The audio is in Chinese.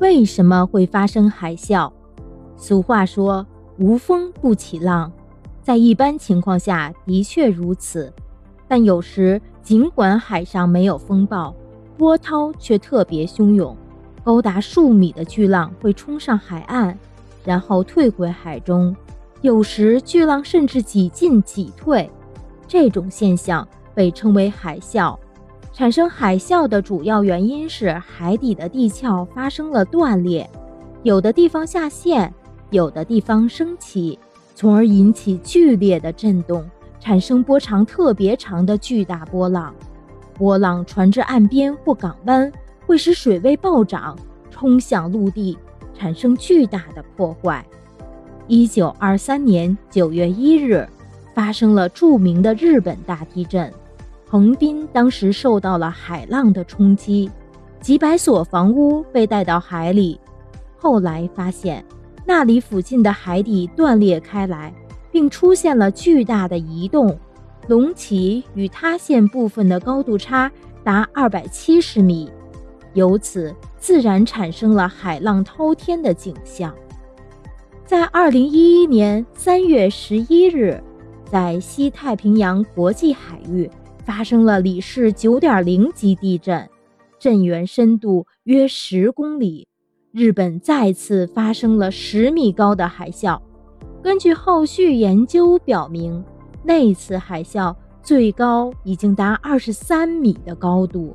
为什么会发生海啸？俗话说“无风不起浪”，在一般情况下的确如此，但有时尽管海上没有风暴，波涛却特别汹涌，高达数米的巨浪会冲上海岸，然后退回海中。有时巨浪甚至几进几退，这种现象被称为海啸。产生海啸的主要原因是海底的地壳发生了断裂，有的地方下陷，有的地方升起，从而引起剧烈的震动，产生波长特别长的巨大波浪。波浪传至岸边或港湾，会使水位暴涨，冲向陆地，产生巨大的破坏。一九二三年九月一日，发生了著名的日本大地震。横滨当时受到了海浪的冲击，几百所房屋被带到海里。后来发现，那里附近的海底断裂开来，并出现了巨大的移动，隆起与塌陷部分的高度差达二百七十米，由此自然产生了海浪滔天的景象。在二零一一年三月十一日，在西太平洋国际海域。发生了里氏九点零级地震，震源深度约十公里。日本再次发生了十米高的海啸。根据后续研究表明，那次海啸最高已经达二十三米的高度。